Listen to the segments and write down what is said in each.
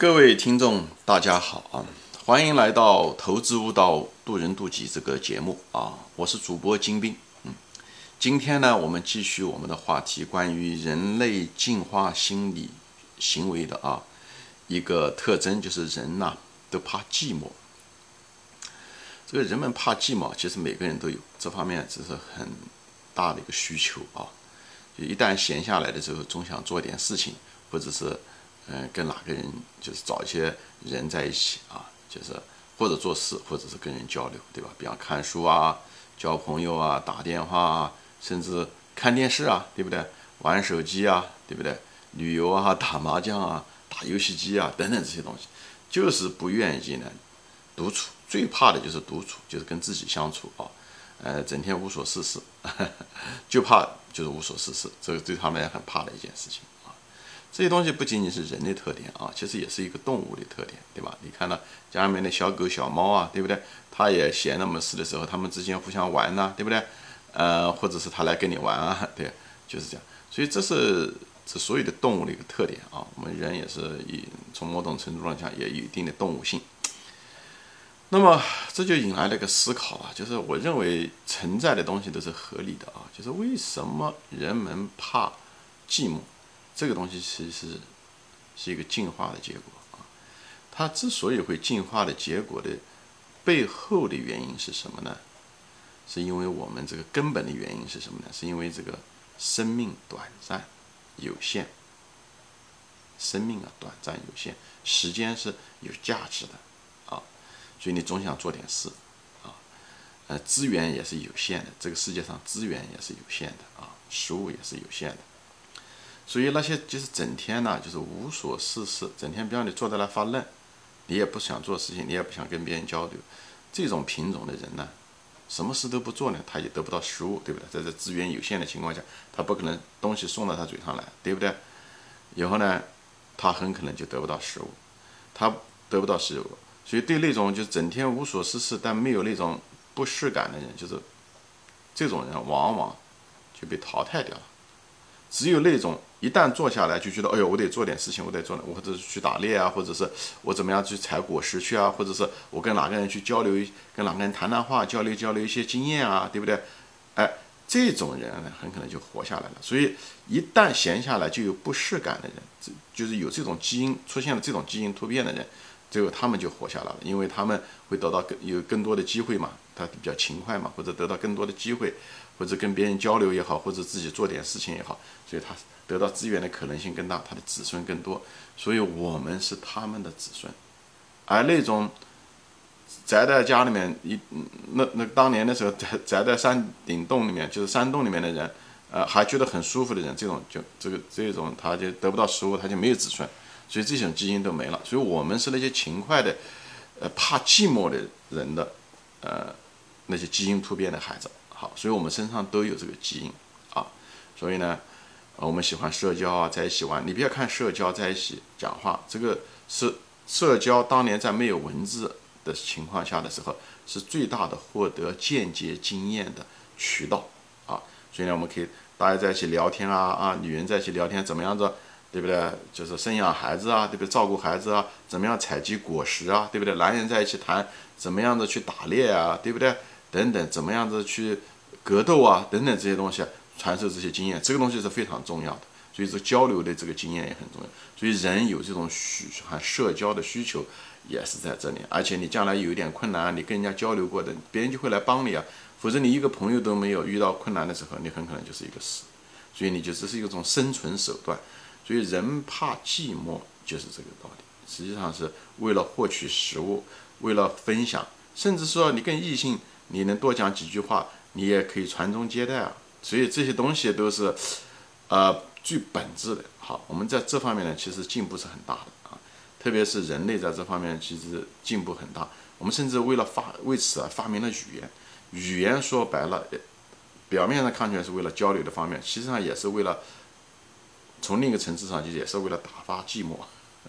各位听众，大家好啊！欢迎来到《投资悟道，渡人渡己》这个节目啊！我是主播金兵。嗯，今天呢，我们继续我们的话题，关于人类进化心理行为的啊一个特征，就是人呐都怕寂寞。这个人们怕寂寞，其实每个人都有这方面，只是很大的一个需求啊。就一旦闲下来的时候，总想做点事情，或者是。嗯，跟哪个人就是找一些人在一起啊，就是或者做事，或者是跟人交流，对吧？比方看书啊，交朋友啊，打电话啊，甚至看电视啊，对不对？玩手机啊，对不对？旅游啊，打麻将啊，打游戏机啊，等等这些东西，就是不愿意呢独处。最怕的就是独处，就是跟自己相处啊，呃，整天无所事事，就怕就是无所事事，这个对他们也很怕的一件事情。这些东西不仅仅是人的特点啊，其实也是一个动物的特点，对吧？你看到家里面的小狗、小猫啊，对不对？它也闲那么事的时候，它们之间互相玩呐，对不对？呃，或者是它来跟你玩啊，对，就是这样。所以这是这所有的动物的一个特点啊。我们人也是以从某种程度上讲也有一定的动物性。那么这就引来了一个思考啊，就是我认为存在的东西都是合理的啊，就是为什么人们怕寂寞？这个东西其实是一个进化的结果啊，它之所以会进化的结果的背后的原因是什么呢？是因为我们这个根本的原因是什么呢？是因为这个生命短暂有限，生命啊短暂有限，时间是有价值的啊，所以你总想做点事啊，呃，资源也是有限的，这个世界上资源也是有限的啊，食物也是有限的。所以那些就是整天呢，就是无所事事，整天比方你坐在那发愣，你也不想做事情，你也不想跟别人交流，这种品种的人呢，什么事都不做呢，他也得不到食物，对不对？在这资源有限的情况下，他不可能东西送到他嘴上来，对不对？以后呢，他很可能就得不到食物，他得不到食物，所以对那种就整天无所事事但没有那种不适感的人，就是这种人往往就被淘汰掉了。只有那种一旦坐下来就觉得，哎呦，我得做点事情，我得做，我或者是去打猎啊，或者是我怎么样去采果实去啊，或者是我跟哪个人去交流，跟哪个人谈谈话，交流交流一些经验啊，对不对？哎，这种人呢，很可能就活下来了。所以一旦闲下来就有不适感的人，这就是有这种基因出现了这种基因突变的人，最后他们就活下来了，因为他们会得到更有更多的机会嘛，他比较勤快嘛，或者得到更多的机会。或者跟别人交流也好，或者自己做点事情也好，所以他得到资源的可能性更大，他的子孙更多，所以我们是他们的子孙。而那种宅在家里面，一那那当年的时候宅宅在山顶洞里面，就是山洞里面的人，呃，还觉得很舒服的人，这种就这个这种他就得不到食物，他就没有子孙，所以这种基因都没了。所以我们是那些勤快的，呃，怕寂寞的人的，呃，那些基因突变的孩子。好，所以我们身上都有这个基因啊，所以呢，我们喜欢社交啊，在一起玩。你不要看社交在一起讲话，这个是社交当年在没有文字的情况下的时候，是最大的获得间接经验的渠道啊。所以呢，我们可以大家在一起聊天啊啊，女人在一起聊天怎么样子，对不对？就是生养孩子啊，对不对？照顾孩子啊，怎么样采集果实啊，对不对？男人在一起谈怎么样子去打猎啊，对不对？等等，怎么样子去格斗啊？等等这些东西，传授这些经验，这个东西是非常重要的。所以这交流的这个经验也很重要。所以人有这种需和社交的需求也是在这里。而且你将来有一点困难，你跟人家交流过的，别人就会来帮你啊。否则你一个朋友都没有，遇到困难的时候，你很可能就是一个死。所以你就这是一种生存手段。所以人怕寂寞就是这个道理。实际上是为了获取食物，为了分享，甚至说你跟异性。你能多讲几句话，你也可以传宗接代啊。所以这些东西都是，呃，最本质的。好，我们在这方面呢，其实进步是很大的啊。特别是人类在这方面其实进步很大。我们甚至为了发为此而发明了语言。语言说白了，表面上看起来是为了交流的方面，实际上也是为了从另一个层次上就也是为了打发寂寞，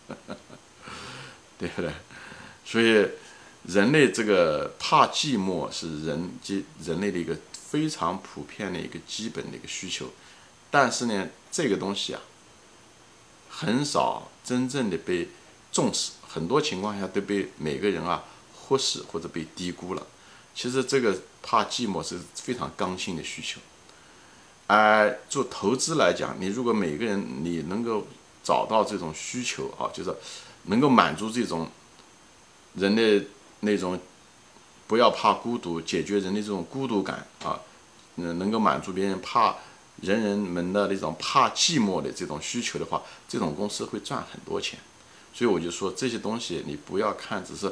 对不对？所以。人类这个怕寂寞是人及人类的一个非常普遍的一个基本的一个需求，但是呢，这个东西啊，很少真正的被重视，很多情况下都被每个人啊忽视或者被低估了。其实这个怕寂寞是非常刚性的需求。而做投资来讲，你如果每个人你能够找到这种需求啊，就是能够满足这种人的那种不要怕孤独，解决人的这种孤独感啊，嗯，能够满足别人怕人人们的那种怕寂寞的这种需求的话，这种公司会赚很多钱。所以我就说这些东西你不要看，只是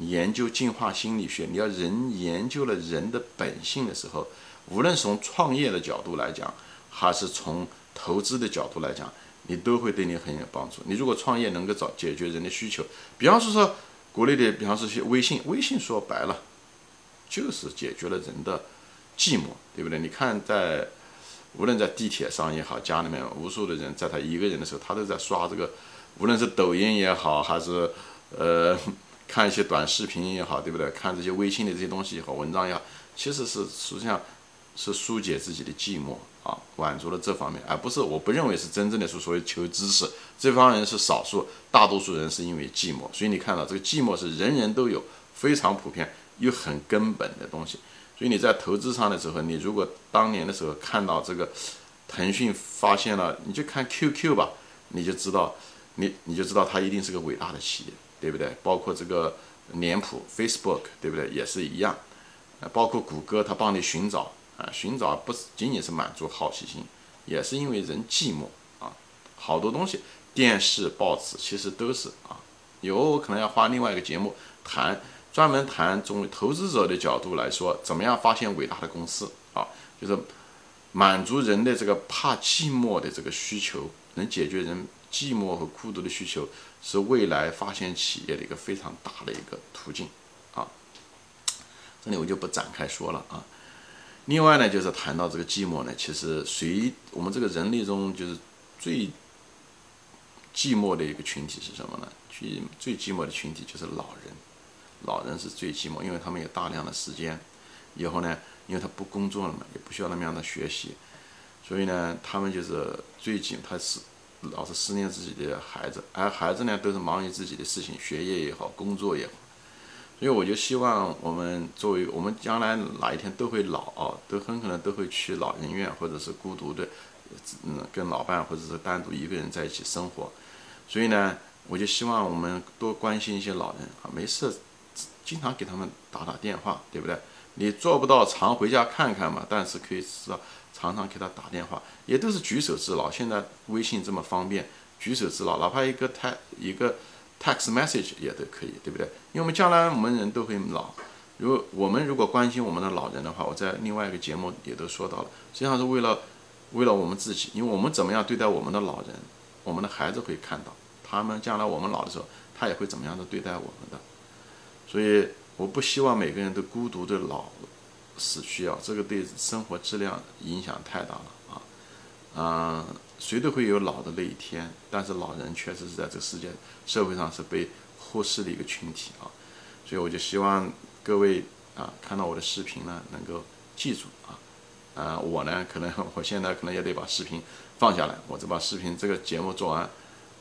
研究进化心理学，你要人研究了人的本性的时候。无论从创业的角度来讲，还是从投资的角度来讲，你都会对你很有帮助。你如果创业能够找解决人的需求，比方说说国内的，比方说些微信，微信说白了就是解决了人的寂寞，对不对？你看在无论在地铁上也好，家里面无数的人在他一个人的时候，他都在刷这个，无论是抖音也好，还是呃 看一些短视频也好，对不对？看这些微信的这些东西也好，文章也好，其实是实际上。是疏解自己的寂寞啊，满足了这方面，而不是我不认为是真正的是所谓求知识，这方人是少数，大多数人是因为寂寞。所以你看到这个寂寞是人人都有，非常普遍又很根本的东西。所以你在投资上的时候，你如果当年的时候看到这个腾讯发现了，你就看 QQ 吧，你就知道你你就知道它一定是个伟大的企业，对不对？包括这个脸谱 Facebook，对不对？也是一样，包括谷歌，它帮你寻找。啊，寻找不仅仅是满足好奇心，也是因为人寂寞啊。好多东西，电视、报纸其实都是啊。有可能要花另外一个节目谈，专门谈从投资者的角度来说，怎么样发现伟大的公司啊？就是满足人的这个怕寂寞的这个需求，能解决人寂寞和孤独的需求，是未来发现企业的一个非常大的一个途径啊。这里我就不展开说了啊。另外呢，就是谈到这个寂寞呢，其实谁我们这个人类中就是最寂寞的一个群体是什么呢？最最寂寞的群体就是老人，老人是最寂寞，因为他们有大量的时间，以后呢，因为他不工作了嘛，也不需要那么样的学习，所以呢，他们就是最近他是老是思念自己的孩子，而孩子呢，都是忙于自己的事情，学业也好，工作也好。所以我就希望我们作为我们将来哪一天都会老啊，都很可能都会去老人院，或者是孤独的，嗯，跟老伴或者是单独一个人在一起生活。所以呢，我就希望我们多关心一些老人啊，没事，经常给他们打打电话，对不对？你做不到常回家看看嘛，但是可以是常常给他打电话，也都是举手之劳。现在微信这么方便，举手之劳，哪怕一个太一个。Text message 也都可以，对不对？因为我们将来我们人都会老，如果我们如果关心我们的老人的话，我在另外一个节目也都说到了，实际上是为了为了我们自己，因为我们怎么样对待我们的老人，我们的孩子会看到，他们将来我们老的时候，他也会怎么样的对待我们的。所以我不希望每个人都孤独的老死去啊，这个对生活质量影响太大了啊，嗯。谁都会有老的那一天，但是老人确实是在这个世界社会上是被忽视的一个群体啊，所以我就希望各位啊看到我的视频呢，能够记住啊，啊我呢可能我现在可能也得把视频放下来，我这把视频这个节目做完，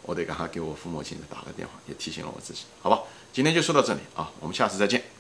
我得赶快给我父母亲打个电话，也提醒了我自己，好吧，今天就说到这里啊，我们下次再见。